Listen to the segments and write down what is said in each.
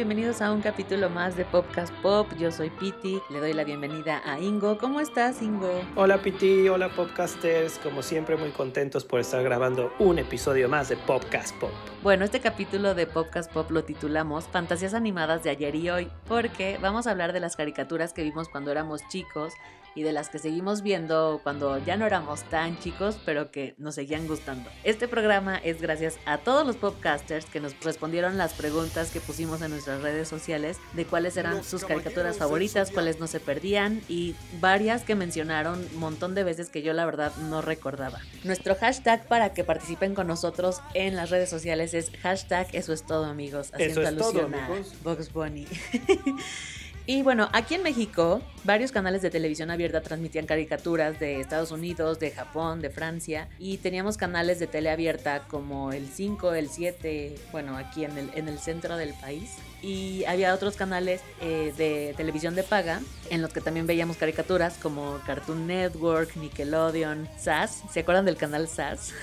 Bienvenidos a un capítulo más de Popcast Pop. Yo soy Piti. Le doy la bienvenida a Ingo. ¿Cómo estás, Ingo? Hola, Piti. Hola, Popcasters. Como siempre, muy contentos por estar grabando un episodio más de Popcast Pop. Bueno, este capítulo de Popcast Pop lo titulamos Fantasías animadas de ayer y hoy, porque vamos a hablar de las caricaturas que vimos cuando éramos chicos y de las que seguimos viendo cuando ya no éramos tan chicos, pero que nos seguían gustando. Este programa es gracias a todos los popcasters que nos respondieron las preguntas que pusimos en nuestras redes sociales de cuáles eran sus caricaturas favoritas, cuáles no se perdían y varias que mencionaron un montón de veces que yo la verdad no recordaba. Nuestro hashtag para que participen con nosotros en las redes sociales es hashtag eso es todo amigos, haciendo es alusión todo, a Box Bunny. Y bueno, aquí en México, varios canales de televisión abierta transmitían caricaturas de Estados Unidos, de Japón, de Francia, y teníamos canales de tele abierta como el 5, el 7, bueno, aquí en el, en el centro del país. Y había otros canales eh, de televisión de paga en los que también veíamos caricaturas como Cartoon Network, Nickelodeon, SAS. ¿Se acuerdan del canal SAS?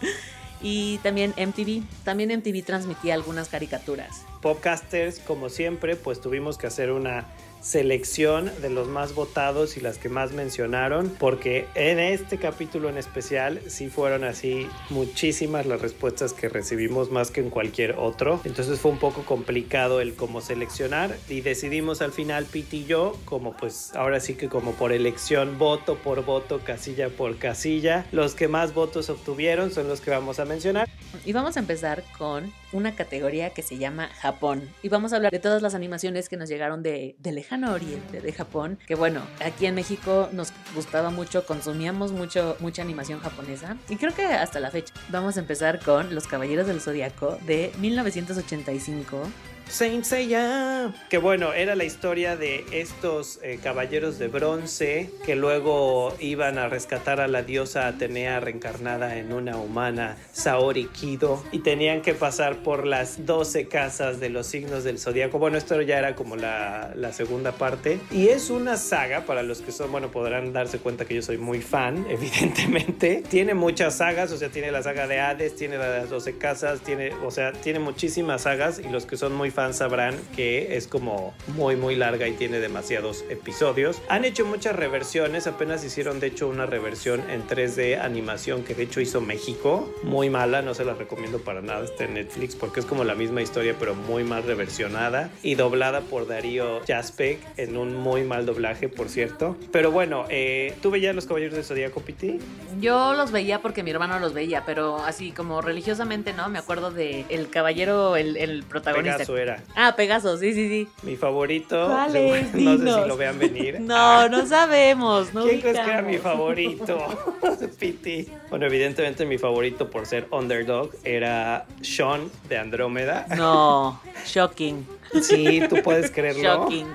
y también MTV. También MTV transmitía algunas caricaturas. Popcasters, como siempre, pues tuvimos que hacer una selección de los más votados y las que más mencionaron, porque en este capítulo en especial sí fueron así muchísimas las respuestas que recibimos más que en cualquier otro. Entonces fue un poco complicado el cómo seleccionar y decidimos al final Pete y yo, como pues ahora sí que como por elección, voto por voto, casilla por casilla, los que más votos obtuvieron son los que vamos a mencionar. Y vamos a empezar con una categoría que se llama Japón. Y vamos a hablar de todas las animaciones que nos llegaron de, lejano oriente de Japón. Que bueno, aquí en México nos gustaba mucho, consumíamos mucho, mucha animación japonesa. Y creo que hasta la fecha. Vamos a empezar con Los Caballeros del Zodiaco de 1985. Saint Seiya. Que bueno, era la historia de estos eh, caballeros de bronce que luego iban a rescatar a la diosa Atenea reencarnada en una humana, Saori Kido, y tenían que pasar por las 12 casas de los signos del zodiaco. Bueno, esto ya era como la, segunda parte. Y es una saga, para los que son, bueno, podrán darse cuenta que yo soy muy fan, evidentemente. Tiene muchas sagas, o sea, tiene la saga de Hades, tiene la de las 12 casas, tiene, o sea, tiene muchísimas sagas y los que son muy fans sabrán que es como muy muy larga y tiene demasiados episodios. Han hecho muchas reversiones, apenas hicieron de hecho una reversión en 3D animación que de hecho hizo México, muy mala, no se la recomiendo para nada, está en Netflix porque es como la misma historia pero muy mal reversionada y doblada por Darío Jaspek en un muy mal doblaje por cierto. Pero bueno, eh, ¿tú veías Los Caballeros de Zodíaco, Piti? Yo los veía porque mi hermano los veía, pero así como religiosamente no, me acuerdo de el caballero, el, el protagonista. Pegaso era. Ah, Pegaso, sí, sí, sí. Mi favorito. ¿Cuál es? No sé si lo vean venir. no, no sabemos. No ¿Quién crees que era mi favorito? Piti. Bueno, evidentemente mi favorito por ser underdog era Sean de Andrómeda. No, shocking. Sí, tú puedes creerlo. Shocking.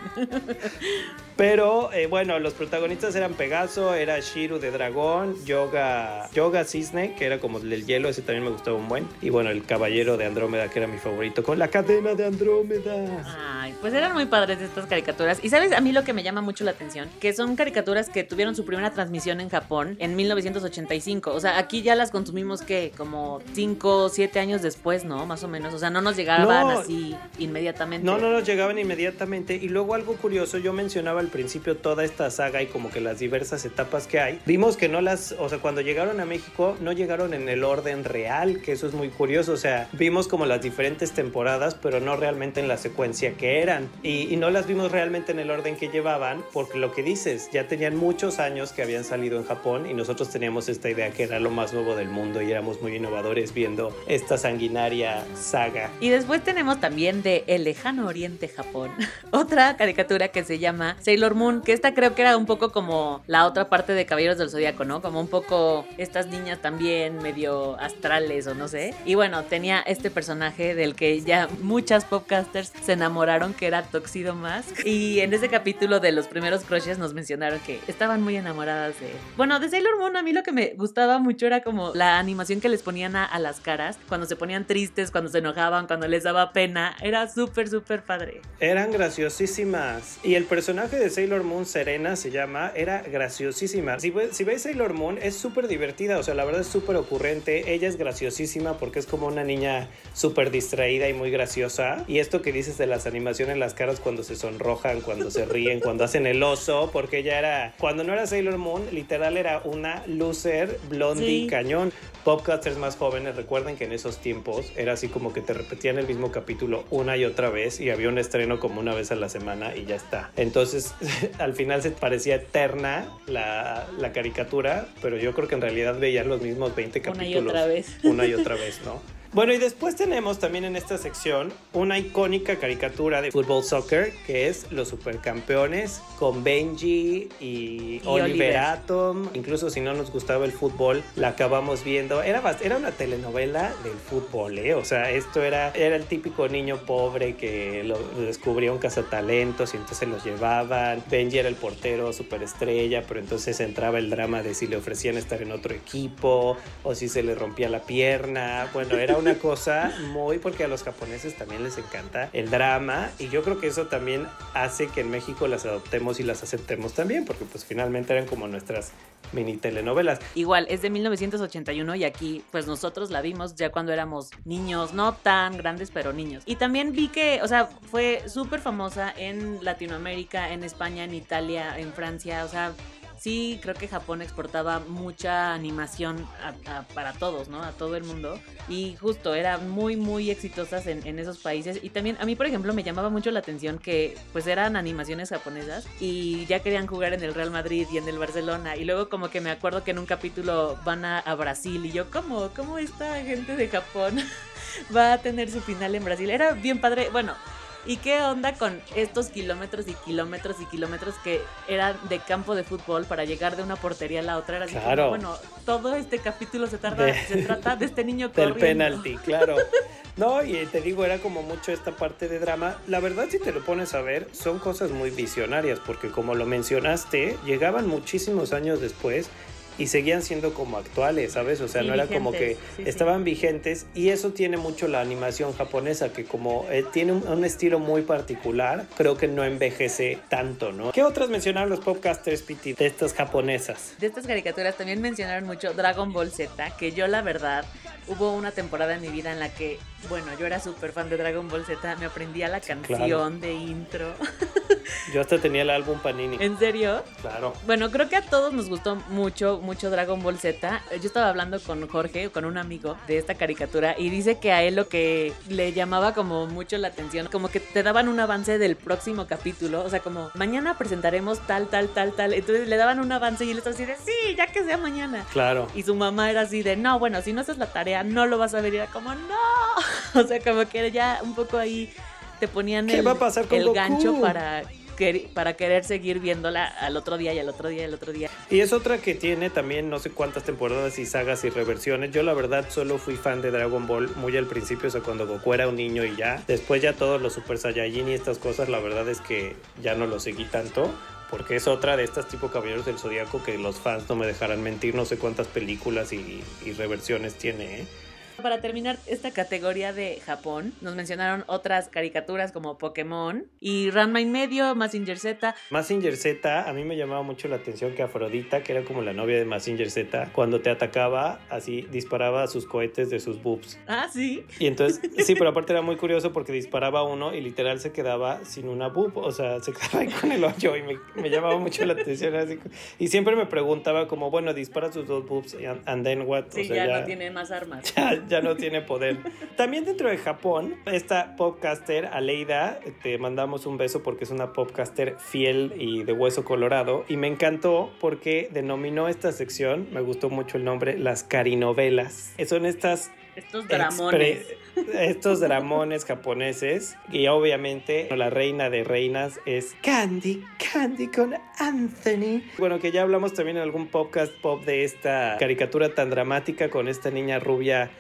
Pero eh, bueno, los protagonistas eran Pegaso, era Shiru de dragón, Yoga, Yoga Cisne, que era como el del hielo, ese también me gustaba un buen. Y bueno, el caballero de Andrómeda, que era mi favorito, con la cadena de Andrómeda. Ay, pues eran muy padres estas caricaturas. Y sabes, a mí lo que me llama mucho la atención, que son caricaturas que tuvieron su primera transmisión en Japón en 1985. O sea, aquí ya las consumimos que como 5, 7 años después, ¿no? Más o menos. O sea, no nos llegaban No. así inmediatamente. No, no nos llegaban inmediatamente. Y luego algo curioso, yo mencionaba principio toda esta saga y como que las diversas etapas que hay. Vimos que no las, o sea, cuando llegaron a México no llegaron en el orden real, que eso es muy curioso. O sea, vimos como las diferentes temporadas, pero no realmente en la secuencia que eran. Y, y no las vimos realmente en el orden que llevaban, porque lo que dices, ya tenían muchos años que habían salido en Japón y nosotros teníamos esta idea que era lo más nuevo del mundo y éramos muy innovadores viendo esta sanguinaria saga. Y después tenemos también de El Lejano Oriente Japón, otra caricatura que se llama Sailor Sailor Moon, que esta creo que era un poco como la otra parte de Caballeros del Zodíaco, ¿no? Como un poco estas niñas también medio astrales o no sé. Y bueno, tenía este personaje del que ya muchas podcasters se enamoraron, que era Toxido Mask. Y en ese capítulo de los primeros crushes nos mencionaron que estaban muy enamoradas de... Bueno, de Sailor Moon a mí lo que me gustaba mucho era como la animación que les ponían a, a las caras, cuando se ponían tristes, cuando se enojaban, cuando les daba pena. Era súper, súper padre. Eran graciosísimas. Y el personaje de Sailor Moon, Serena se llama, era graciosísima. Si, si veis Sailor Moon, es súper divertida, o sea, la verdad es súper ocurrente. Ella es graciosísima porque es como una niña súper distraída y muy graciosa. Y esto que dices de las animaciones en las caras cuando se sonrojan, cuando se ríen, cuando hacen el oso, porque ella era, cuando no era Sailor Moon, literal era una loser, blondie, cañón. Popcasters más jóvenes, recuerden que en esos tiempos era así como que te repetían el mismo capítulo una y otra vez y había un estreno como una vez a la semana y ya está. Entonces, al final se parecía eterna la, la caricatura, pero yo creo que en realidad veían los mismos 20 capítulos. Una y otra vez. Una y otra vez, ¿no? Bueno, y después tenemos también en esta sección una icónica caricatura de fútbol soccer que es Los Supercampeones con Benji y, Oliver, Atom. Incluso si no nos gustaba el fútbol, la acabamos viendo. Era, era una telenovela del fútbol, ¿eh? O sea, esto era, era el típico niño pobre que lo, descubría un cazatalentos y entonces los llevaban. Benji era el portero superestrella, pero entonces entraba el drama de si le ofrecían estar en otro equipo o si se le rompía la pierna. Bueno, era una cosa muy, porque a los japoneses también les encanta el drama y yo creo que eso también hace que en México las adoptemos y las aceptemos también, porque pues finalmente eran como nuestras mini telenovelas. Igual, es de 1981 y aquí pues nosotros la vimos ya cuando éramos niños, no tan grandes, pero niños. Y también vi que, o sea, fue súper famosa en Latinoamérica, en España, en Italia, en Francia, o sea sí creo que Japón exportaba mucha animación para todos, ¿no? A todo el mundo. Y justo, eran muy, muy exitosas en, en, esos países. Y también a mí, por ejemplo, me llamaba mucho la atención que pues eran animaciones japonesas y ya querían jugar en el Real Madrid y en el Barcelona. Y luego como que me acuerdo que en un capítulo van a, a Brasil y yo, ¿cómo? ¿Cómo esta gente de Japón va a tener su final en Brasil? Era bien padre. Bueno, ¿Y qué onda con estos kilómetros y kilómetros y kilómetros que eran de campo de fútbol para llegar de una portería a la otra? Era así claro. bueno, todo este capítulo se, tarda, se trata de este niño corriendo. Del penalti, claro. No, y te digo, era como mucho esta parte de drama. La verdad, si te lo pones a ver, son cosas muy visionarias, porque como lo mencionaste, llegaban muchísimos años después y seguían siendo como actuales, ¿sabes? O sea, no era como que estaban vigentes y eso tiene mucho la animación japonesa, que como eh, tiene un, estilo muy particular, creo que no envejece tanto, ¿no? ¿Qué otras mencionaron los podcasters, Piti, de estas japonesas? De estas caricaturas también mencionaron mucho Dragon Ball Z, que yo la verdad hubo una temporada en mi vida en la que, bueno, yo era súper fan de Dragon Ball Z, me aprendía la canción de intro. Yo hasta tenía el álbum Panini. ¿En serio? Claro. Bueno, creo que a todos nos gustó mucho, mucho Dragon Ball Z. Yo estaba hablando con Jorge, con un amigo de esta caricatura, y dice que a él lo que le llamaba como mucho la atención, como que te daban un avance del próximo capítulo, o sea, como mañana presentaremos tal, tal, tal, tal. Entonces le daban un avance y él estaba así de, sí, ya que sea mañana. Claro. Y su mamá era así de, no, bueno, si no haces la tarea, no lo vas a ver. Y era como, no. O sea, como que ya un poco ahí te ponían el, el gancho para para querer seguir viéndola al otro día y al otro día y al otro día. Y es otra que tiene también no sé cuántas temporadas y sagas y reversiones. Yo la verdad solo fui fan de Dragon Ball muy al principio, o sea, cuando Goku era un niño y ya. Después ya todos los Super Saiyajin y estas cosas, la verdad es que ya no lo seguí tanto porque es otra de estas tipo Caballeros del Zodíaco que los fans no me dejarán mentir, no sé cuántas películas y, y reversiones tiene, ¿eh? Para terminar esta categoría de Japón, nos mencionaron otras caricaturas como Pokémon y Ranma y medio, Massinger Z. Massinger Z, a mí me llamaba mucho la atención que Afrodita, que era como la novia de Massinger Z, cuando te atacaba, así disparaba sus cohetes de sus boobs. Ah, sí. Y entonces, sí, pero aparte era muy curioso porque disparaba uno y literal se quedaba sin una boob, o sea, se quedaba ahí con el hoyo y me, llamaba mucho la atención. y siempre me preguntaba como, bueno, dispara sus dos boobs and, then what? Sí, ya, no tiene más armas. ya no tiene poder. También dentro de Japón, esta podcaster, Aleida, te mandamos un beso porque es una podcaster fiel y de hueso colorado. Y me encantó porque denominó esta sección, me gustó mucho el nombre, las carinovelas. Son estas Estos dramones. estos dramones japoneses. Y obviamente la reina de reinas es Candy, Candy con Anthony. Bueno, que ya hablamos también en algún podcast pop de esta caricatura tan dramática con esta niña rubia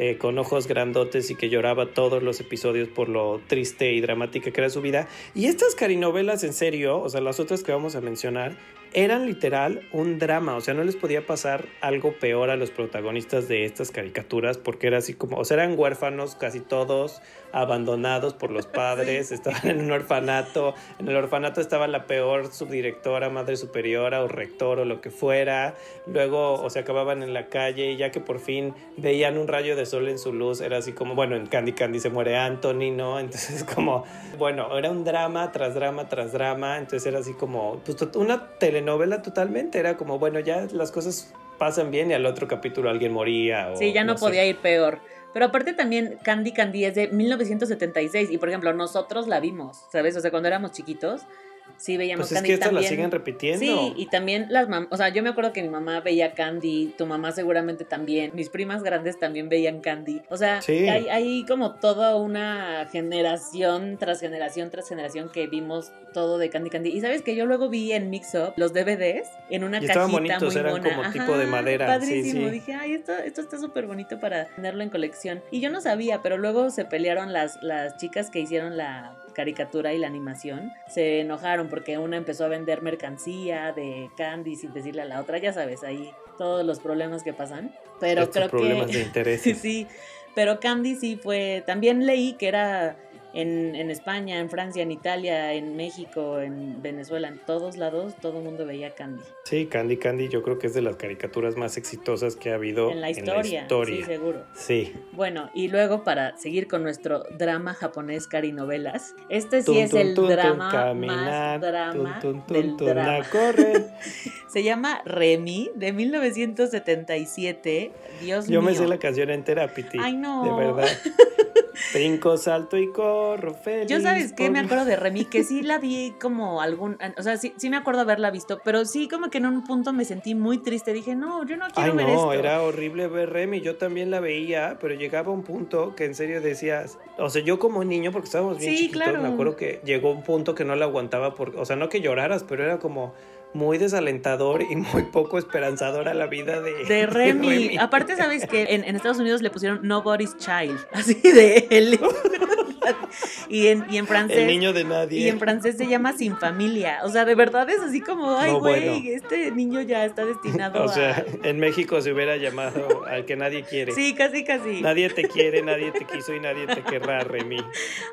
eh, con ojos grandotes y que lloraba todos los episodios por lo triste y dramática que era su vida. Y estas carinovelas, en serio, o sea, las otras que vamos a mencionar, eran literal un drama, o sea, no les podía pasar algo peor a los protagonistas de estas caricaturas porque era así como, o sea, eran huérfanos casi todos, abandonados por los padres, estaban en un orfanato, en el orfanato estaba la peor subdirectora, madre superiora o rector o lo que fuera, luego, o se acababan en la calle y ya que por fin veían un rayo de sol en su luz, era así como, bueno, en Candy Candy se muere Anthony, ¿no? Entonces como, bueno, era un drama tras drama tras drama, entonces era así como, pues una tele novela totalmente. Era como, bueno, ya las cosas pasan bien y al otro capítulo alguien moría. O, sí, ya no, podía ir peor. Pero aparte también Candy Candy es de 1976 y por ejemplo nosotros la vimos, ¿sabes? O sea, cuando éramos chiquitos Sí, veíamos pues Candy. Es que esto la siguen repitiendo. Sí, y también las mamás, o sea, yo me acuerdo que mi mamá veía Candy, tu mamá seguramente también, mis primas grandes también veían Candy. O sea, hay, hay, como toda una generación tras generación tras generación que vimos todo de Candy Candy. Y sabes que yo luego vi en Mix Up los DVDs en una y cajita estaban bonitos, muy eran como tipo de madera. Padrísimo. Dije, ay, esto, esto está súper bonito para tenerlo en colección. Y yo no sabía, pero luego se pelearon las, las chicas que hicieron la caricatura y la animación, se enojaron porque una empezó a vender mercancía de Candy sin decirle a la otra, ya sabes, ahí todos los problemas que pasan. Pero creo problemas que... de interés. sí, pero Candy sí fue, también leí que era en, en, España, en Francia, en Italia, en México, en Venezuela, en todos lados, todo el mundo veía Candy. Sí, Candy Candy yo creo que es de las caricaturas más exitosas que ha habido en la historia. Sí, seguro. Sí. Bueno, y luego para seguir con nuestro drama japonés carinovelas, este sí es el drama más drama del drama. Se llama Remy de 1977. Dios mío. Yo me sé la canción entera, Piti. Ay, no. De verdad. Brinco, salto y corro, feliz. Yo sabes que me acuerdo de Remy, que sí la vi como algún, o sea, sí, sí me acuerdo haberla visto, pero sí como que en un punto me sentí muy triste, dije, no, yo no quiero ver esto. no, era horrible ver Remy, yo también la veía, pero llegaba un punto que en serio decías, o sea, yo como niño, porque estábamos bien chiquitos, me acuerdo que llegó un punto que no la aguantaba, por, o sea, no que lloraras, pero era como muy desalentador y muy poco esperanzador a la vida de, de, Remy. Aparte, sabes que en, Estados Unidos le pusieron Nobody's Child, así de él. y, en, y en francés. El niño de nadie. Y en francés se llama Sin Familia. O sea, de verdad es así como, ay, güey, este niño ya está destinado o sea, en México se hubiera llamado al que nadie quiere. Sí, casi, casi. Nadie te quiere, nadie te quiso y nadie te querrá, Remy.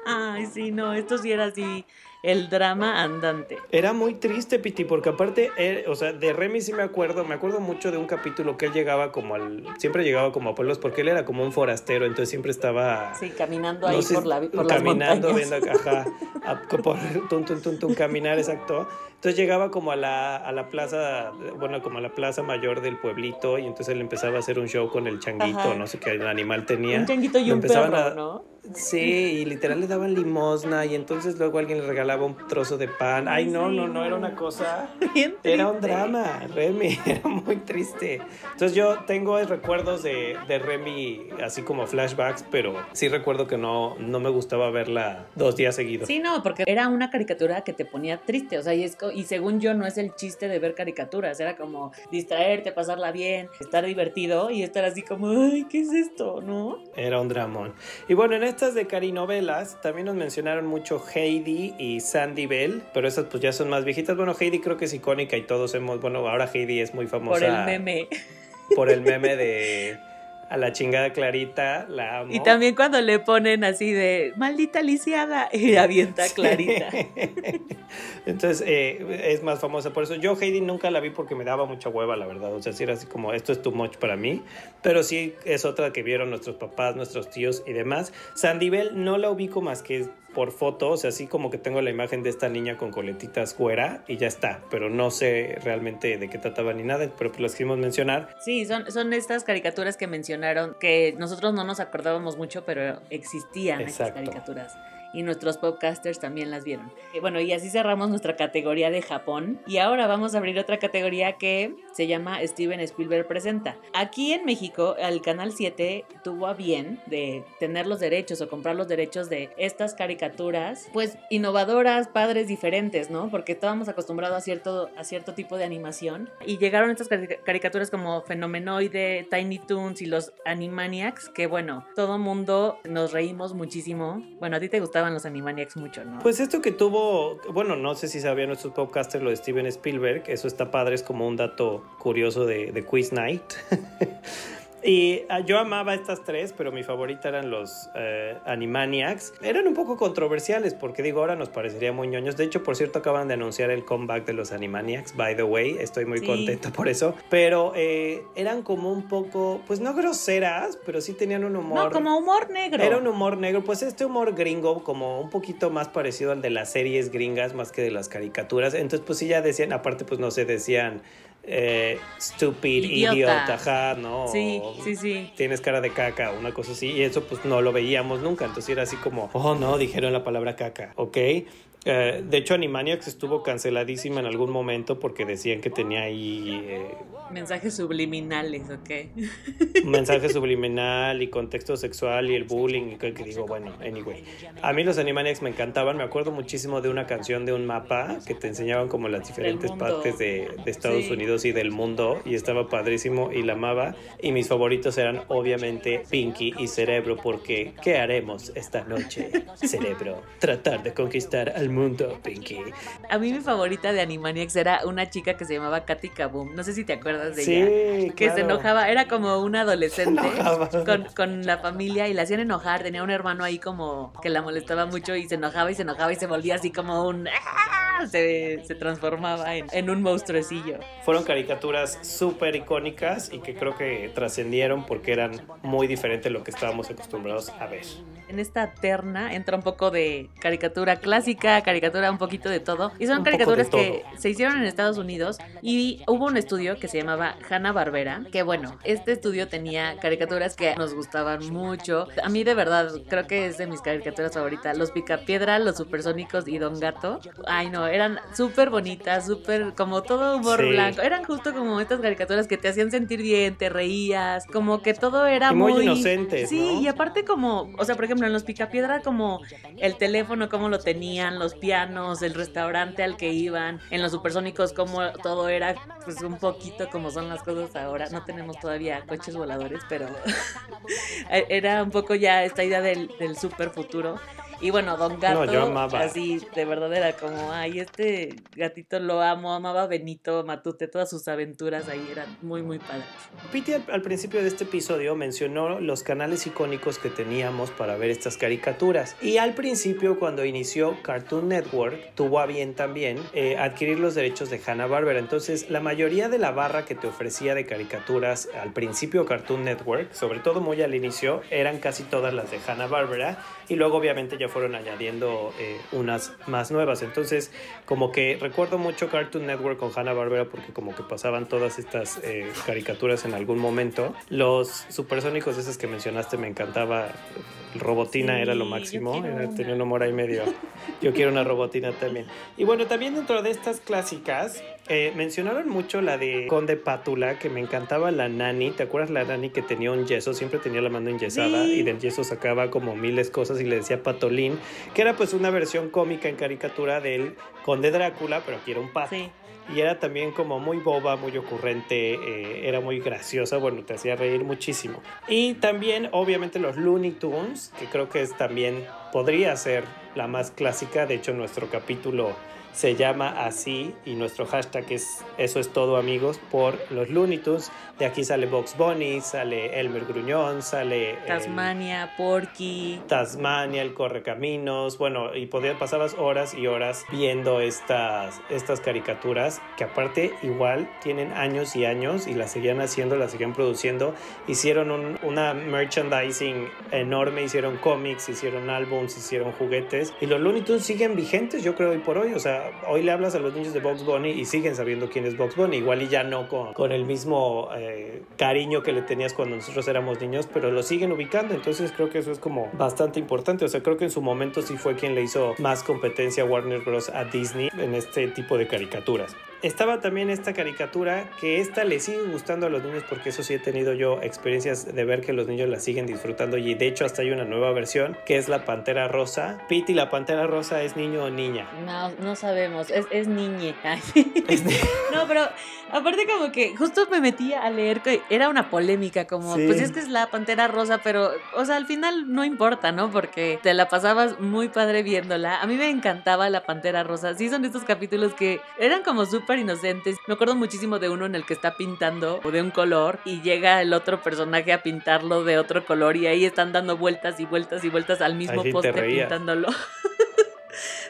Ay, sí, no, esto sí era así el drama andante. Era muy triste, Piti, porque aparte, o sea, de Remy sí me acuerdo, me acuerdo mucho de un capítulo que él llegaba como al, siempre llegaba como a pueblos, porque él era como un forastero, entonces siempre estaba... Sí, caminando ahí por, la, por Caminando, las viendo, ajá, a, por, tum, tum, tum, caminar, exacto. Entonces llegaba como a la, a la plaza, bueno, como a la plaza mayor del pueblito y entonces él empezaba a hacer un show con el changuito, no sé qué el animal tenía. Un changuito y un perro, ¿no? Sí, y literal le daban limosna y entonces luego alguien le regalaba un trozo de pan. Ay, no, no, no, era una cosa. era un drama, Remy, era muy triste. Entonces yo tengo recuerdos de, de, Remy así como flashbacks, pero sí recuerdo que no, no me gustaba verla dos días seguidos. Sí, no, porque era una caricatura que te ponía triste, o sea, y, es, y según yo no es el chiste de ver caricaturas, era como distraerte, pasarla bien, estar divertido y estar así como, ay, ¿qué es esto? ¿No? Era un dramón. Y bueno, en estas de carinovelas también nos mencionaron mucho Heidi y Sandy Bell, pero esas pues ya son más viejitas. Bueno, Heidi creo que es icónica y todos hemos, bueno, ahora Heidi es muy famosa. Por el meme. Por el meme de a la chingada Clarita, la amo. Y también cuando le ponen así de maldita lisiada y avienta Clarita. Entonces eh, es más famosa por eso. Yo Heidi nunca la vi porque me daba mucha hueva, la verdad. O sea, sí era así como esto es too much para mí. Pero sí es otra que vieron nuestros papás, nuestros tíos y demás. Sandy Bell no la ubico más que por foto, o sea, así como que tengo la imagen de esta niña con coletitas fuera y ya está, pero no sé realmente de qué trataba ni nada, pero pues las quisimos mencionar. Sí, son, son estas caricaturas que mencionaron, que nosotros no nos acordábamos mucho, pero existían estas caricaturas. Y nuestros podcasters también las vieron. Eh, bueno, y así cerramos nuestra categoría de Japón y ahora vamos a abrir otra categoría que se llama Steven Spielberg Presenta. Aquí en México, el Canal 7 tuvo a bien de tener los derechos o comprar los derechos de estas caricaturas, pues innovadoras, padres, diferentes, ¿no? Porque estábamos acostumbrados a cierto, a cierto tipo de animación y llegaron estas caricaturas como Fenomenoide, Tiny Toons y los Animaniacs, que bueno, todo mundo nos reímos muchísimo. Bueno, a ti te los Animaniacs mucho, ¿no? Pues esto que tuvo, bueno, no sé si sabían nuestros podcasters lo de Steven Spielberg, eso está padre, es como un dato curioso de, de Quiz Night. Y ah, yo amaba estas tres, pero mi favorita eran los eh, Animaniacs. Eran un poco controversiales porque digo, ahora nos parecería muy ñoños. De hecho, por cierto, acaban de anunciar el comeback de los Animaniacs, by the way. Estoy muy contento por eso. Pero eh, eran como un poco, pues no groseras, pero sí tenían un humor. No, como humor negro. Era un humor negro, pues este humor gringo, como un poquito más parecido al de las series gringas, más que de las caricaturas. Entonces, pues sí, ya decían, aparte, pues no sé, decían eh, stupid, idiota, ajá, ¿no? Sí, sí, sí. Tienes cara de caca, una cosa así, y eso pues no lo veíamos nunca, entonces era así como, oh no, dijeron la palabra caca, ¿ok? Eh, de hecho, Animaniacs estuvo canceladísima en algún momento porque decían que tenía ahí... Eh, mensajes subliminales, ¿ok? Mensaje subliminal y contexto sexual y el bullying y que, digo, bueno, anyway. A mí los Animaniacs me encantaban, me acuerdo muchísimo de una canción de un mapa que te enseñaban como las diferentes partes de, Estados Unidos y del mundo y estaba padrísimo y la amaba. Y mis favoritos eran obviamente Pinky y Cerebro porque ¿qué haremos esta noche, Cerebro? Tratar de conquistar al mundo, Pinky. A mí mi favorita de Animaniacs era una chica que se llamaba Katy Kaboom. No sé si te acuerdas de sí, ella. Que se enojaba, era como una adolescente con, con, la familia y la hacían enojar. Tenía un hermano ahí como que la molestaba mucho y se enojaba y se enojaba y se volvía así como un... ¡ah! Se, se transformaba en, en un monstruecillo. Fueron caricaturas súper icónicas y que creo que trascendieron porque eran muy diferentes lo que estábamos acostumbrados a ver. En esta terna entra un poco de caricatura clásica, caricatura un poquito de todo. Y son caricaturas que se hicieron en Estados Unidos y hubo un estudio que se llamaba Hanna Barbera, que bueno, este estudio tenía caricaturas que nos gustaban mucho. A mí de verdad creo que es de mis caricaturas favoritas. Los Picapiedra, los Supersónicos y Don Gato. Ay no, eran súper bonitas, súper como todo humor blanco. Eran justo como estas caricaturas que te hacían sentir bien, te reías, como que todo era muy, muy inocente. Sí, y aparte como, o sea, por ejemplo, en los Picapiedra como el teléfono, cómo lo tenían, los pianos, el restaurante al que iban, en los supersónicos como todo era pues un poquito como son las cosas ahora. No tenemos todavía coches voladores, pero era un poco ya esta idea del, del super futuro. Y bueno, Don Gato, así de verdad era como, ay, este gatito lo amo, amaba a Benito Matute, todas sus aventuras ahí eran muy, muy padres. Piti al, principio de este episodio mencionó los canales icónicos que teníamos para ver estas caricaturas. Y al principio, cuando inició Cartoon Network, tuvo a bien también eh, adquirir los derechos de Hanna-Barbera. Entonces, la mayoría de la barra que te ofrecía de caricaturas al principio Cartoon Network, sobre todo muy al inicio, eran casi todas las de Hanna-Barbera. Y luego, obviamente, ya fueron añadiendo eh, unas más nuevas. Entonces, como que recuerdo mucho Cartoon Network con Hanna Barbera porque como que pasaban todas estas eh, caricaturas en algún momento. Los supersónicos esos que mencionaste me encantaba. Robotina era lo máximo, tenía un humor ahí medio. Yo quiero una robotina también. Y bueno, también dentro de estas clásicas, eh, mencionaron mucho la de Conde Pátula, que me encantaba la nani. ¿Te acuerdas la nani que tenía un yeso? Siempre tenía la mano enyesada y del yeso sacaba como miles cosas y le decía Patolín, que era pues una versión cómica en caricatura del Conde Drácula, pero aquí era un pato. Y era también como muy boba, muy ocurrente, eh, era muy graciosa, bueno, te hacía reír muchísimo. Y también, obviamente, los Looney Tunes, que creo que es también, podría ser la más clásica, de hecho, nuestro capítulo se llama así y nuestro hashtag es eso es todo amigos por los Looney Tunes. De aquí sale Box Bunny, sale Elmer Gruñón, sale Tasmania, Porky, Tasmania, el Correcaminos, bueno, y podías pasabas horas y horas viendo estas estas caricaturas caricaturas que aparte igual tienen años y años y las seguían haciendo, las seguían produciendo. Hicieron un, una merchandising enorme, hicieron cómics, hicieron álbums, hicieron juguetes y los Looney Tunes siguen vigentes yo creo hoy por hoy. O sea, hoy le hablas a los niños de Box Bunny y siguen sabiendo quién es Box Bunny. Igual y ya no con, con el mismo eh, cariño que le tenías cuando nosotros éramos niños, pero lo siguen ubicando. Entonces creo que eso es como bastante importante. O sea, creo que en su momento sí fue quien le hizo más competencia a Warner Bros. a Disney en este tipo de caricaturas. Estaba también esta caricatura que esta le sigue gustando a los niños porque eso sí he tenido yo experiencias de ver que los niños la siguen disfrutando y de hecho hasta hay una nueva versión que es la Pantera Rosa. Pete la Pantera Rosa es niño o niña. No, no sabemos, es, es niñe. no, pero aparte como que justo me metí a leer que era una polémica como, pues es que es la Pantera Rosa, pero o sea, al final no importa, ¿no? Porque te la pasabas muy padre viéndola. A mí me encantaba la Pantera Rosa. Sí son estos capítulos que eran como súper inocentes. Me acuerdo muchísimo de uno en el que está pintando de un color y llega el otro personaje a pintarlo de otro color y ahí están dando vueltas y vueltas y vueltas al mismo poste pintándolo.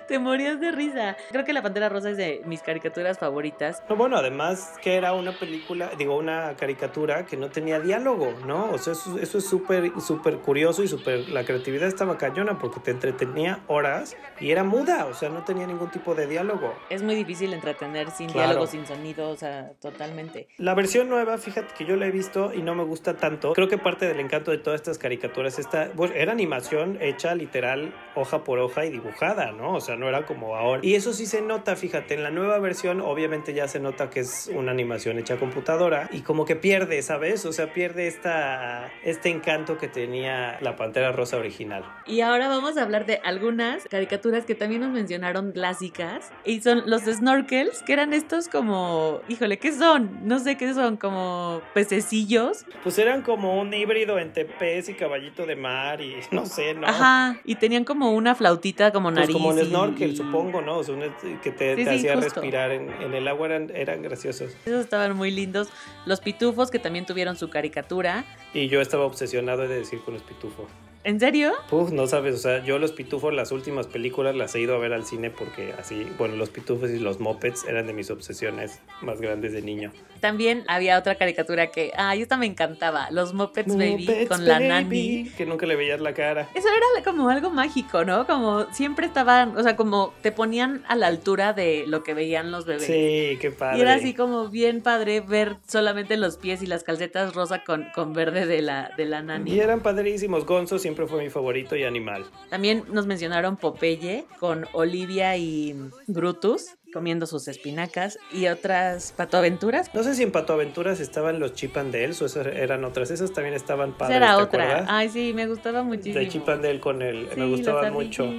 Te morías de risa. Creo que La Pantera Rosa es de mis caricaturas favoritas. No, bueno, además que era una película, digo, una caricatura que no tenía diálogo, ¿no? O sea, eso, es súper, súper curioso y súper... La creatividad estaba cañona porque te entretenía horas y era muda, o sea, no tenía ningún tipo de diálogo. Es muy difícil entretener sin diálogo, sin sonido, o sea, totalmente. La versión nueva, fíjate que yo la he visto y no me gusta tanto. Creo que parte del encanto de todas estas caricaturas esta, pues, era animación hecha literal hoja por hoja y dibujada, ¿no? O sea, no era como ahora. Y eso sí se nota, fíjate, en la nueva versión obviamente ya se nota que es una animación hecha a computadora y como que pierde, ¿sabes? O sea, pierde esta, este encanto que tenía la Pantera Rosa original. Y ahora vamos a hablar de algunas caricaturas que también nos mencionaron clásicas y son los snorkels, que eran estos como, híjole, ¿qué son? No sé qué son, como pececillos. Pues eran como un híbrido entre pez y caballito de mar y no sé, ¿no? Ajá, y tenían como una flautita como pues nariz. como que supongo, ¿no? O sea, que te, hacía respirar en, el agua, eran, eran graciosos. Esos estaban muy lindos. Los pitufos, que también tuvieron su caricatura. Y yo estaba obsesionado de decir con los pitufos. ¿En serio? Puf, no sabes, o sea, yo los pitufos, las últimas películas las he ido a ver al cine porque así, bueno, los pitufos y los mopeds eran de mis obsesiones más grandes de niño. También había otra caricatura que, ay, esta me encantaba, los Mopeds Baby con la Nani. Que nunca le veías la cara. Eso era como algo mágico, ¿no? Como siempre estaban, o sea, como te ponían a la altura de lo que veían los bebés. Sí, qué padre. Y era así como bien padre ver solamente los pies y las calcetas rosa con, con verde de la, de la Nani. Y eran padrísimos, Gonzo siempre fue mi favorito y animal. También nos mencionaron Popeye con Olivia y Brutus comiendo sus espinacas y otras patoaventuras. No sé si en patoaventuras estaban los Chip and Dales o esas eran otras. Esas también estaban padres. Era otra. Ay, sí, me gustaba muchísimo. De Chip and Dale con el. me gustaban mucho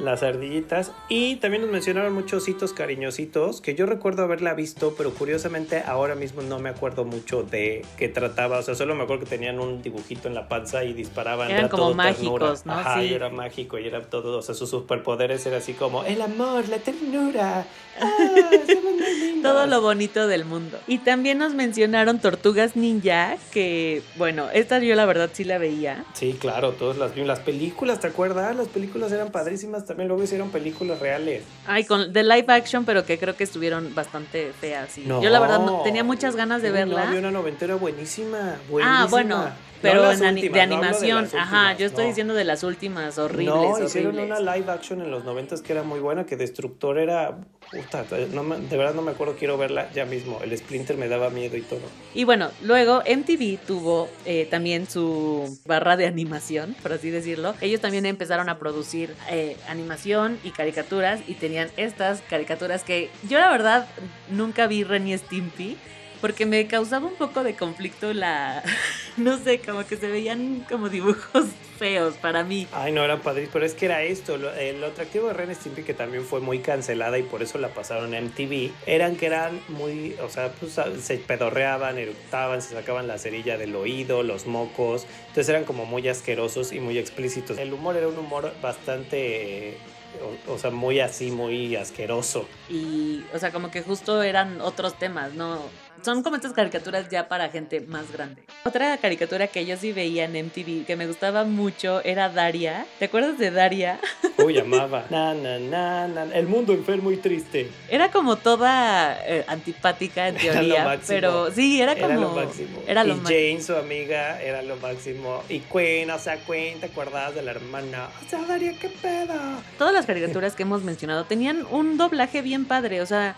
las ardillitas. Y también nos mencionaron muchos ositos cariñositos que yo recuerdo haberla visto, pero curiosamente ahora mismo no me acuerdo mucho de qué trataba. O sea, solo me acuerdo que tenían un dibujito en la panza y disparaban. Eran como mágicos, ¿no? Ajá, y era mágico y era todo. O sea, sus superpoderes era así como el amor, la ternura. Ah, Todo lo bonito del mundo. Y también nos mencionaron Tortugas Ninja, que bueno, esta yo la verdad sí la veía. Sí, claro, todas las Las películas, ¿te acuerdas? Las películas eran padrísimas, también luego hicieron películas reales. Ay, con de live action, pero que creo que estuvieron bastante feas. yo la verdad tenía muchas ganas de verla. No, había una noventera buenísima, buenísima. Ah, bueno, pero de animación, ajá, yo estoy diciendo de las últimas horribles. No, hicieron una live action en los noventas que era muy buena, que Destructor era, puta, de verdad no me acuerdo, quiero verla ya mismo, el Splinter me daba miedo y todo. Y bueno, luego MTV tuvo eh, también su barra de animación, por así decirlo. Ellos también empezaron a producir eh, animación y caricaturas y tenían estas caricaturas que yo la verdad nunca vi Ren y Stimpy porque me causaba un poco de conflicto la, no sé, como que se veían como dibujos feos para mí. Ay, no, eran padres, pero es que era esto, lo, el atractivo de Ren Stimpy que también fue muy cancelada y por eso la pasaron en MTV, eran que eran muy, o sea, pues se pedorreaban, eructaban, se sacaban la cerilla del oído, los mocos, entonces eran como muy asquerosos y muy explícitos. El humor era un humor bastante o, sea, muy así, muy asqueroso. Y, o sea, como que justo eran otros temas, ¿no? Son como estas caricaturas ya para gente más grande. Otra caricatura que yo sí veía en MTV que me gustaba mucho era Daria. ¿Te acuerdas de Daria? Uy, amaba. Na, na, na, na. El mundo enfermo y triste. Era como toda eh, antipática en teoría, pero sí, era como... Era lo máximo. Era lo y Jane, su amiga, era lo máximo. Y Queen, o sea, Queen, ¿te acuerdas de la hermana? O sea, Daria, qué pedo. Todas las caricaturas que hemos mencionado tenían un doblaje bien padre, o sea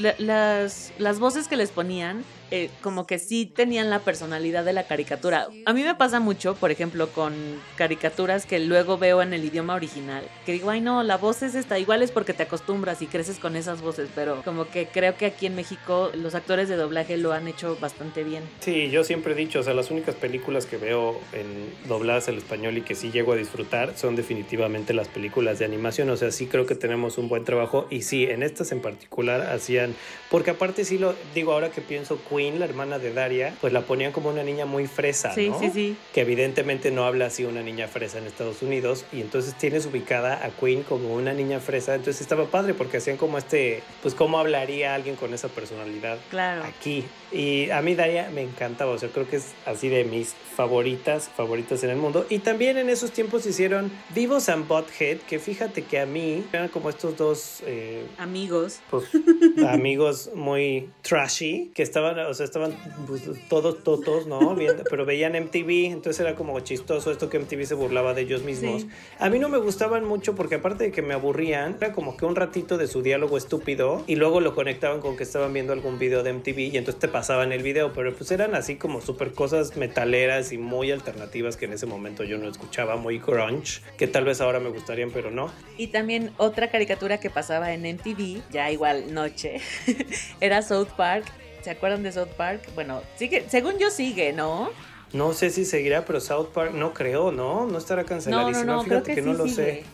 las, las voces que les ponían eh, como que sí tenían la personalidad de la caricatura. A mí me pasa mucho, por ejemplo, con caricaturas que luego veo en el idioma original, que digo, ay no, la voz es esta, igual es porque te acostumbras y creces con esas voces, pero como que creo que aquí en México los actores de doblaje lo han hecho bastante bien. Sí, yo siempre he dicho, o sea, las únicas películas que veo en dobladas al español y que sí llego a disfrutar son definitivamente las películas de animación, o sea, sí creo que tenemos un buen trabajo y sí, en estas en particular hacían, porque aparte sí lo digo ahora que pienso, la hermana de Daria, pues la ponían como una niña muy fresa, sí, ¿no? Sí, sí. Que evidentemente no habla así una niña fresa en Estados Unidos y entonces tienes ubicada a Queen como una niña fresa, entonces estaba padre porque hacían como este, pues cómo hablaría alguien con esa personalidad claro. aquí. Y a mí Daria me encantaba, o sea, creo que es así de mis favoritas, favoritas en el mundo. Y también en esos tiempos hicieron Vivos and Butthead, que fíjate que a mí eran como estos dos... Eh, amigos. Pues, amigos muy trashy, que estaban, o sea, estaban pues, todos totos, ¿no? pero veían MTV, entonces era como chistoso esto que MTV se burlaba de ellos mismos. A mí no me gustaban mucho porque aparte de que me aburrían, era como que un ratito de su diálogo estúpido y luego lo conectaban con que estaban viendo algún video de MTV y entonces te pasaban el video, pero pues eran así como súper cosas metaleras y muy alternativas que en ese momento yo no escuchaba, muy grunge, que tal vez ahora me gustarían, pero no. Y también otra caricatura que pasaba en MTV, ya igual noche, era South Park ¿Se acuerdan de South Park? Bueno, sigue, según yo sigue, ¿no? No sé si seguirá, pero South Park no creo, ¿no? No estará canceladísimo. No, no, no, Fíjate que, no lo sé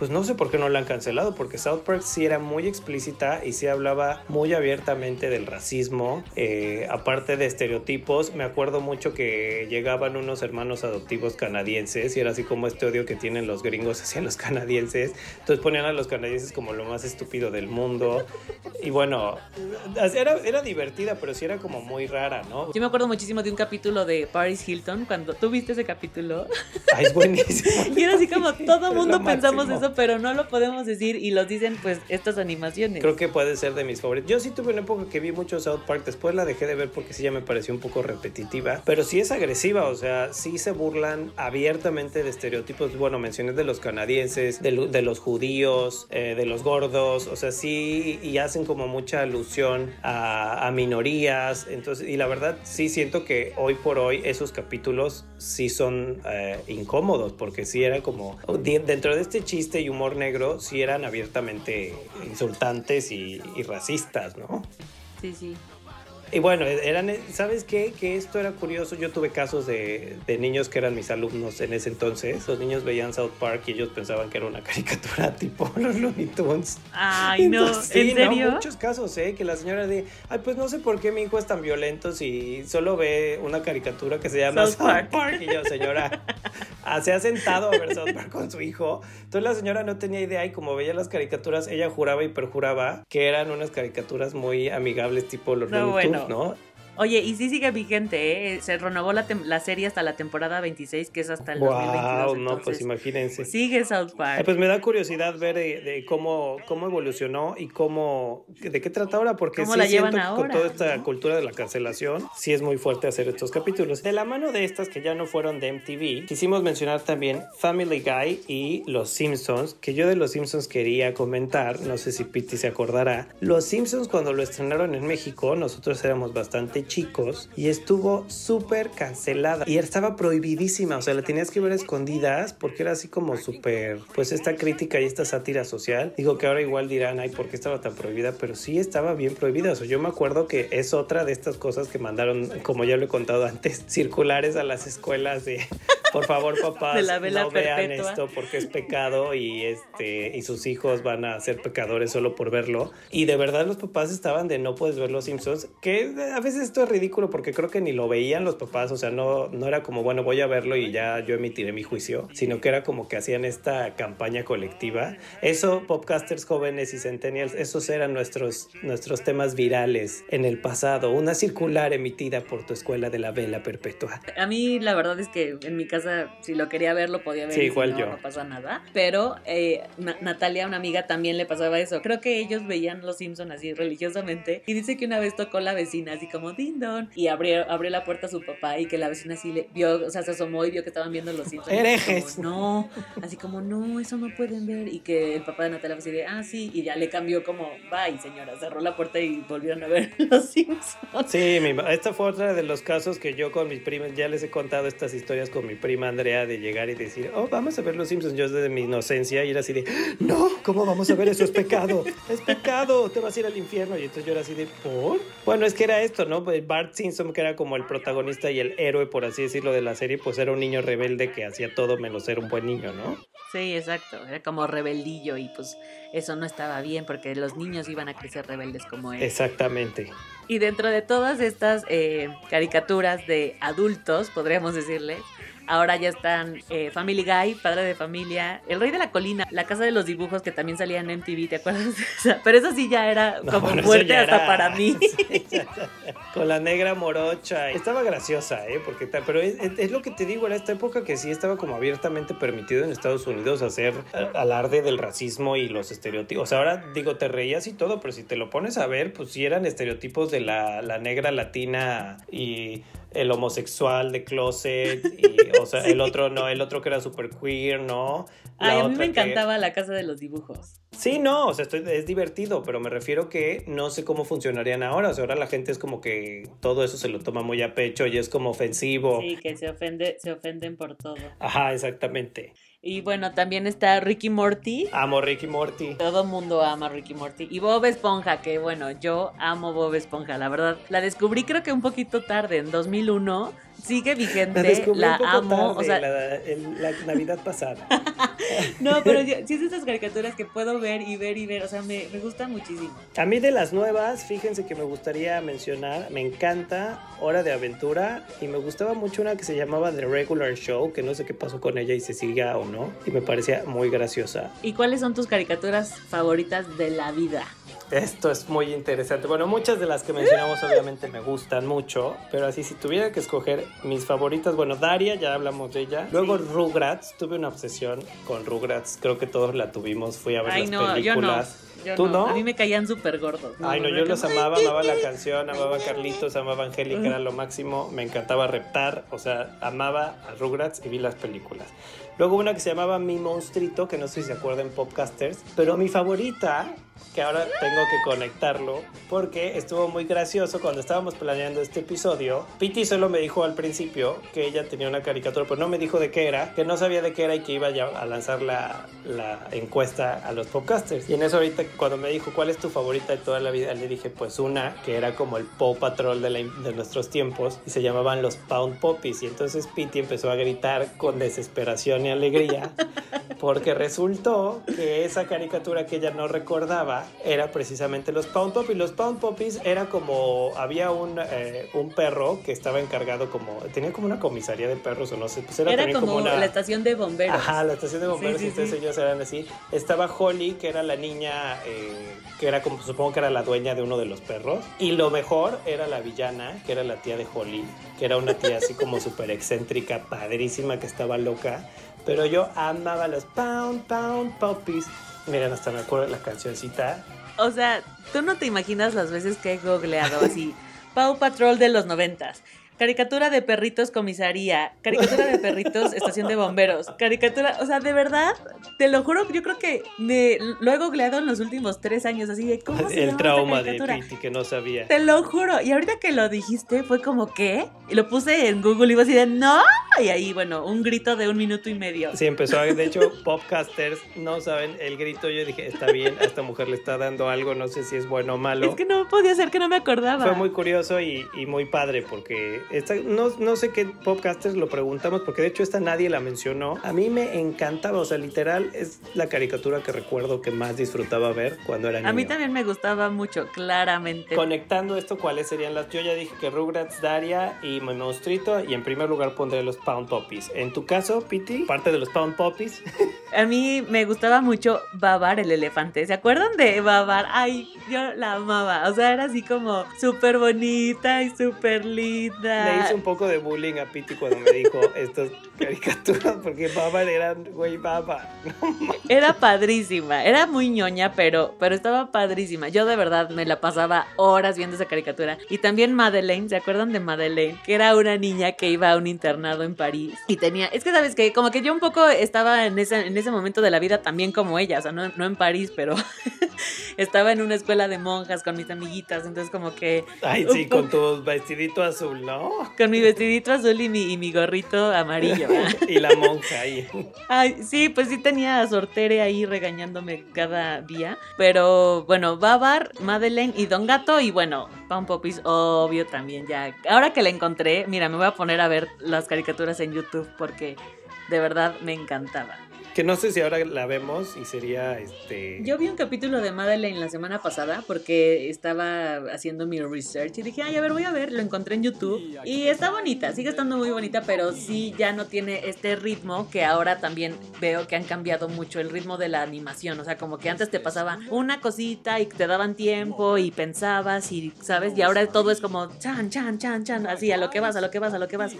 pues no sé por qué no la han cancelado, porque South Park sí era muy explícita y sí hablaba muy abiertamente del racismo, eh, aparte de estereotipos. Me acuerdo mucho que llegaban unos hermanos adoptivos canadienses y era así como este odio que tienen los gringos hacia los canadienses. Entonces ponían a los canadienses como lo más estúpido del mundo. Y bueno, era, era divertida, pero sí era como muy rara, ¿no? Yo me acuerdo muchísimo de un capítulo de Paris Hilton, cuando tú viste ese capítulo. Ay, es buenísimo. y era así como todo mundo pensamos eso pero no lo podemos decir y lo dicen pues estas animaciones. Creo que puede ser de mis favoritos. Yo sí tuve una época que vi mucho South Park, después la dejé de ver porque sí ya me pareció un poco repetitiva, pero sí es agresiva, o sea, sí se burlan abiertamente de estereotipos, bueno, mencioné de los canadienses, de, los judíos, eh, de los gordos, o sea, sí, y hacen como mucha alusión a, minorías, entonces, y la verdad sí siento que hoy por hoy esos capítulos sí son eh, incómodos, porque sí era como, dentro de este chiste y humor negro sí eran abiertamente insultantes y, y racistas, ¿no? Sí, sí. Y bueno, eran, ¿sabes qué? Que esto era curioso. Yo tuve casos de, de, niños que eran mis alumnos en ese entonces. Los niños veían South Park y ellos pensaban que era una caricatura tipo los Looney Tunes. Ay, no, ¿en serio? muchos casos, ¿eh? Que la señora de, ay, pues no sé por qué mi hijo es tan violento si solo ve una caricatura que se llama South, Park. Y yo, señora, ah, se ha sentado a ver South Park con su hijo. Entonces la señora no tenía idea y como veía las caricaturas, ella juraba y perjuraba que eran unas caricaturas muy amigables tipo los Looney Tunes. ¿No? Oye, y sí sigue vigente, ¿eh? Se renovó la, la, serie hasta la temporada 26, que es hasta el wow, 2022. no, pues imagínense. Sigue South Park. pues me da curiosidad ver de, cómo, cómo evolucionó y cómo, de qué trata ahora, porque ¿Cómo sí la siento llevan con toda esta cultura de la cancelación, sí es muy fuerte hacer estos capítulos. De la mano de estas que ya no fueron de MTV, quisimos mencionar también Family Guy y Los Simpsons, que yo de Los Simpsons quería comentar, no sé si Pity se acordará. Los Simpsons cuando lo estrenaron en México, nosotros éramos bastante chicos y estuvo súper cancelada y estaba prohibidísima, o sea, la tenías que ver escondidas porque era así como súper, pues esta crítica y esta sátira social. Digo que ahora igual dirán, ay, ¿por qué estaba tan prohibida? Pero sí estaba bien prohibida, o sea, yo me acuerdo que es otra de estas cosas que mandaron, como ya lo he contado antes, circulares a las escuelas de Por favor, papás, De la vela no vean esto porque es pecado y este y sus hijos van a ser pecadores solo por verlo. Y de verdad los papás estaban de no puedes ver los Simpsons, que a veces esto es ridículo porque creo que ni lo veían los papás, o sea, no no era como, bueno, voy a verlo y ya yo emitiré mi juicio, sino que era como que hacían esta campaña colectiva. Eso popcasters jóvenes y centennials, esos eran nuestros nuestros temas virales en el pasado, una circular emitida por tu escuela de la vela perpetua. A mí la verdad es que en mi casa si lo quería ver lo podía ver Sí, y si igual no, yo. no pasa nada. Pero eh, Na- Natalia, una amiga, también le pasaba eso. Creo que ellos veían Los Simpson así religiosamente y dice que una vez tocó la vecina así como y abrió, abrió la puerta a su papá y que la vecina así le vio, o sea, se asomó y vio que estaban viendo Los Simpson. y así Herejes. no, así como no, eso no pueden ver y que el papá de Natalia fue así de, ah, sí, y ya le cambió como, bye señora, cerró la puerta y volvieron a ver Los Simpsons. Sí, mi esta fue otra de los casos que yo con mis primas, ya les he contado estas historias con mi prima Andrea de llegar y decir, oh, vamos a ver los Simpsons. Yo desde mi inocencia y era así de, no, ¿cómo vamos a ver eso? Es pecado, es pecado, te vas a ir al infierno. Y entonces yo era así de, ¿por? Bueno, es que era esto, ¿no? Pues Bart Simpson, que era como el protagonista y el héroe, por así decirlo, de la serie, pues era un niño rebelde que hacía todo menos ser un buen niño, ¿no? Sí, exacto. Era como rebeldillo y pues eso no estaba bien porque los niños iban a crecer rebeldes como él. Exactamente. Y dentro de todas estas eh, caricaturas de adultos, podríamos decirle, ahora ya están eh, Family Guy, Padre de Familia, El Rey de la Colina, La Casa de los Dibujos que también salía en MTV, ¿te acuerdas de esa? Pero eso sí ya era No, como fuerte hasta para mí. Con la negra morocha. Estaba graciosa, ¿eh? Porque pero es, es- es lo que te digo, era esta época que sí estaba como abiertamente permitido en Estados Unidos hacer alarde del racismo y los estereotipos. O sea, ahora digo, te reías y todo, pero si te lo pones a ver, pues sí eran estereotipos de la, la negra latina y el homosexual de closet y o sea el otro no el otro que era super queer no La Ay, a mí me que- encantaba La Casa de los Dibujos. Sí, no, o sea, estoy- es divertido, pero me refiero que no sé cómo funcionarían ahora. O sea, ahora la gente es como que todo eso se lo toma muy a pecho y es como ofensivo. Sí, que se, ofende, se ofenden por todo. Ajá, exactamente. Y bueno, también está Ricky Morty. Amo Ricky Morty. Todo mundo ama Ricky Morty. Y Bob Esponja, que bueno, yo amo Bob Esponja, la verdad. La descubrí creo que un poquito tarde, en 2001. Sigue vigente, La la un poco amo. tarde, o sea, la, el- la Navidad pasada. no, pero yo- sí es de esas caricaturas que puedo ver y ver y ver. O sea, me, me gusta muchísimo. A mí de las nuevas, fíjense que me gustaría mencionar, me encanta Hora de Aventura y me gustaba mucho una que se llamaba The Regular Show, que no sé qué pasó con ella y se siga o no, y me parecía muy graciosa. ¿Y cuáles son tus caricaturas favoritas de la vida? Esto es muy interesante. Bueno, muchas de las que mencionamos obviamente me gustan mucho, pero así si tuviera que escoger mis favoritas, bueno, Daria, ya hablamos de ella. Luego Rugrats, tuve una obsesión con Rugrats, creo que todos la tuvimos, fui a ver Ay, las no, yo no. películas. Yo ¿Tú no? A mí me caían súper gordos. Ay, no, yo los amaba, amaba la canción, amaba a Carlitos, amaba a Angélica, era lo máximo, me encantaba reptar, o sea, amaba a Rugrats y vi las películas. Luego una que se llamaba Mi Monstrito, que no sé si se acuerdan Popcasters, pero mi favorita, que ahora tengo que conectarlo, porque estuvo muy gracioso cuando estábamos planeando este episodio. Piti solo me dijo al principio que ella tenía una caricatura, pero no me dijo de qué era, que no sabía de qué era y que iba ya a lanzar la, la encuesta a los podcasters. Y en eso ahorita cuando me dijo cuál es tu favorita de toda la vida, le dije pues una que era como el Paw Patrol de, la- de nuestros tiempos y se llamaban los Pound Poppies. Y entonces Piti empezó a gritar con desesperación y alegría porque resultó que esa caricatura que ella no recordaba era precisamente los Pound Poppies. Los Pound Poppies era como, había un, eh, un perro que estaba encargado como, tenía como una comisaría de perros o no sé, pues era, como, como, una... la estación de bomberos. Ajá, la estación de bomberos, Sí, sí, y entonces sí. ellos eran así. Estaba Holly, que era la niña, eh, que era como, supongo que era la dueña de uno de los perros. Y lo mejor era la villana, que era la tía de Holly, que era una tía así como súper excéntrica, padrísima, que estaba loca. Pero yo amaba los Pound, Pound Puppies. Miren, hasta me acuerdo de la cancioncita. O sea, tú no te imaginas las veces que he googleado así. Pau Patrol de los noventas. Caricatura de perritos comisaría. Caricatura de perritos estación de bomberos. Caricatura, o sea, de verdad, te lo juro, yo creo que me lo he googleado en los últimos tres años, así de cómo se El trauma de? Piti, que no sabía. Te lo juro. Y ahorita que lo dijiste fue como, ¿qué? Y lo puse en Google y iba así de, ¡no! Y ahí, bueno, un grito de un minuto y medio. Sí, empezó a, de hecho, Popcasters no saben el grito. Yo dije, está bien, a esta mujer le está dando algo, no sé si es bueno o malo. Es que no podía ser que no me acordaba. Fue muy curioso y, y muy padre porque no, no sé qué podcasters lo preguntamos, porque de hecho esta nadie la mencionó. A mí me encantaba, o sea, literal es la caricatura que recuerdo que más disfrutaba ver cuando era niño. A mí también me gustaba mucho, claramente. Conectando esto, ¿cuáles serían las? Yo ya dije que Rugrats, Daria y Mi Monstruito, y en primer lugar pondré los Pound Poppies. En tu caso, Piti, parte de los Pound Poppies. A mí me gustaba mucho Babar el elefante. ¿Se acuerdan de Babar? Ay, yo la amaba. O sea, era así como súper bonita y súper linda. Le hice un poco de bullying a Piti cuando me dijo estas caricaturas porque Babar era güey Baba. era padrísima. Era muy ñoña, pero, pero estaba padrísima. Yo de verdad me la pasaba horas viendo esa caricatura. Y también Madeleine, ¿se acuerdan de Madeleine? Que era una niña que iba a un internado en París y tenía. Es que sabes que como que yo un poco estaba en en ese momento de la vida también como ella, o sea, no, no en París, pero estaba en una escuela de monjas con mis amiguitas, entonces como que... Ay, sí, con tu vestidito azul, ¿no? Con mi vestidito azul y mi, y mi gorrito amarillo. y la monja ahí. Ay, sí, pues sí tenía a Sortere ahí regañándome cada día, pero bueno, Babar, Madeleine y Don Gato y bueno, Pam Popis, obvio también ya. Ahora que la encontré, mira, me voy a poner a ver las caricaturas en YouTube porque de verdad me encantaba. Que no sé si ahora la vemos y sería este. Yo vi un capítulo de Madeleine la semana pasada porque estaba haciendo mi research y dije, ay, a ver, voy a ver. Lo encontré en YouTube y está bonita, sigue estando muy bonita, pero sí ya no tiene este ritmo que ahora también veo que han cambiado mucho el ritmo de la animación. O sea, como que antes te pasaba una cosita y te daban tiempo y pensabas y, ¿sabes? Y ahora todo es como chan, chan, chan, chan, así, a lo que vas, a lo que vas, a lo que vas.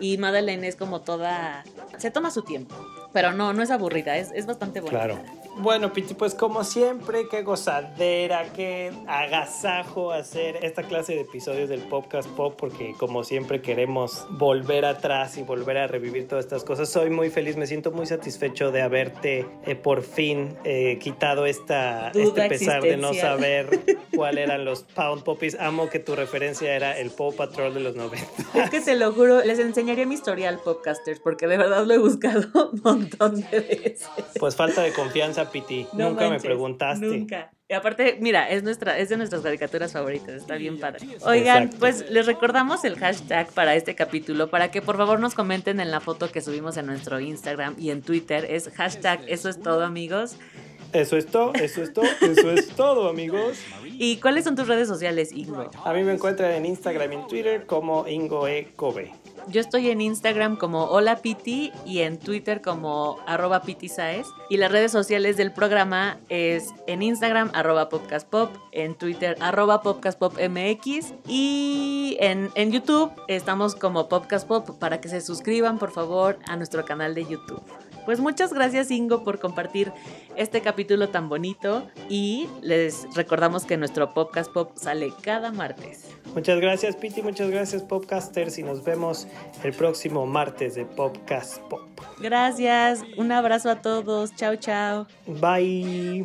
Y Madeleine es como toda. Se toma su tiempo. Pero no, no es aburrida, es, es bastante bonita. Claro. Bueno, Piti, pues como siempre, qué gozadera, qué agasajo hacer esta clase de episodios del podcast pop, porque como siempre queremos volver atrás y volver a revivir todas estas cosas. Soy muy feliz, me siento muy satisfecho de haberte eh, por fin eh, quitado esta, este pesar de no saber cuál eran los Pound Poppies. Amo que tu referencia era el Paw Patrol de los 90. Es que te lo juro, les enseñaría mi historial, podcasters, porque de verdad lo he buscado montón de veces. Pues falta de confianza Piti. nunca me preguntaste. Nunca. Y aparte, mira, es nuestra, es de nuestras caricaturas favoritas, está bien padre. Oigan, pues les recordamos el hashtag para este capítulo para que por favor nos comenten en la foto que subimos en nuestro Instagram y en Twitter. Es hashtag eso es todo, amigos. Eso es todo, eso es todo, eso es todo, amigos. ¿Y cuáles son tus redes sociales, Ingo? A mí me encuentran en Instagram y en Twitter como Ingo E. Kobe. Yo estoy en Instagram como Hola Piti y en Twitter como arroba Saez. Y las redes sociales del programa es en Instagram arroba podcastpop, en Twitter arroba podcastpopmx y en, en YouTube estamos como podcastpop para que se suscriban por favor a nuestro canal de YouTube. Pues muchas gracias Ingo por compartir este capítulo tan bonito y les recordamos que nuestro podcast pop sale cada martes. Muchas gracias Piti, muchas gracias Popcasters y nos vemos el próximo martes de Podcast Pop. Gracias, un abrazo a todos, chao chao. Bye.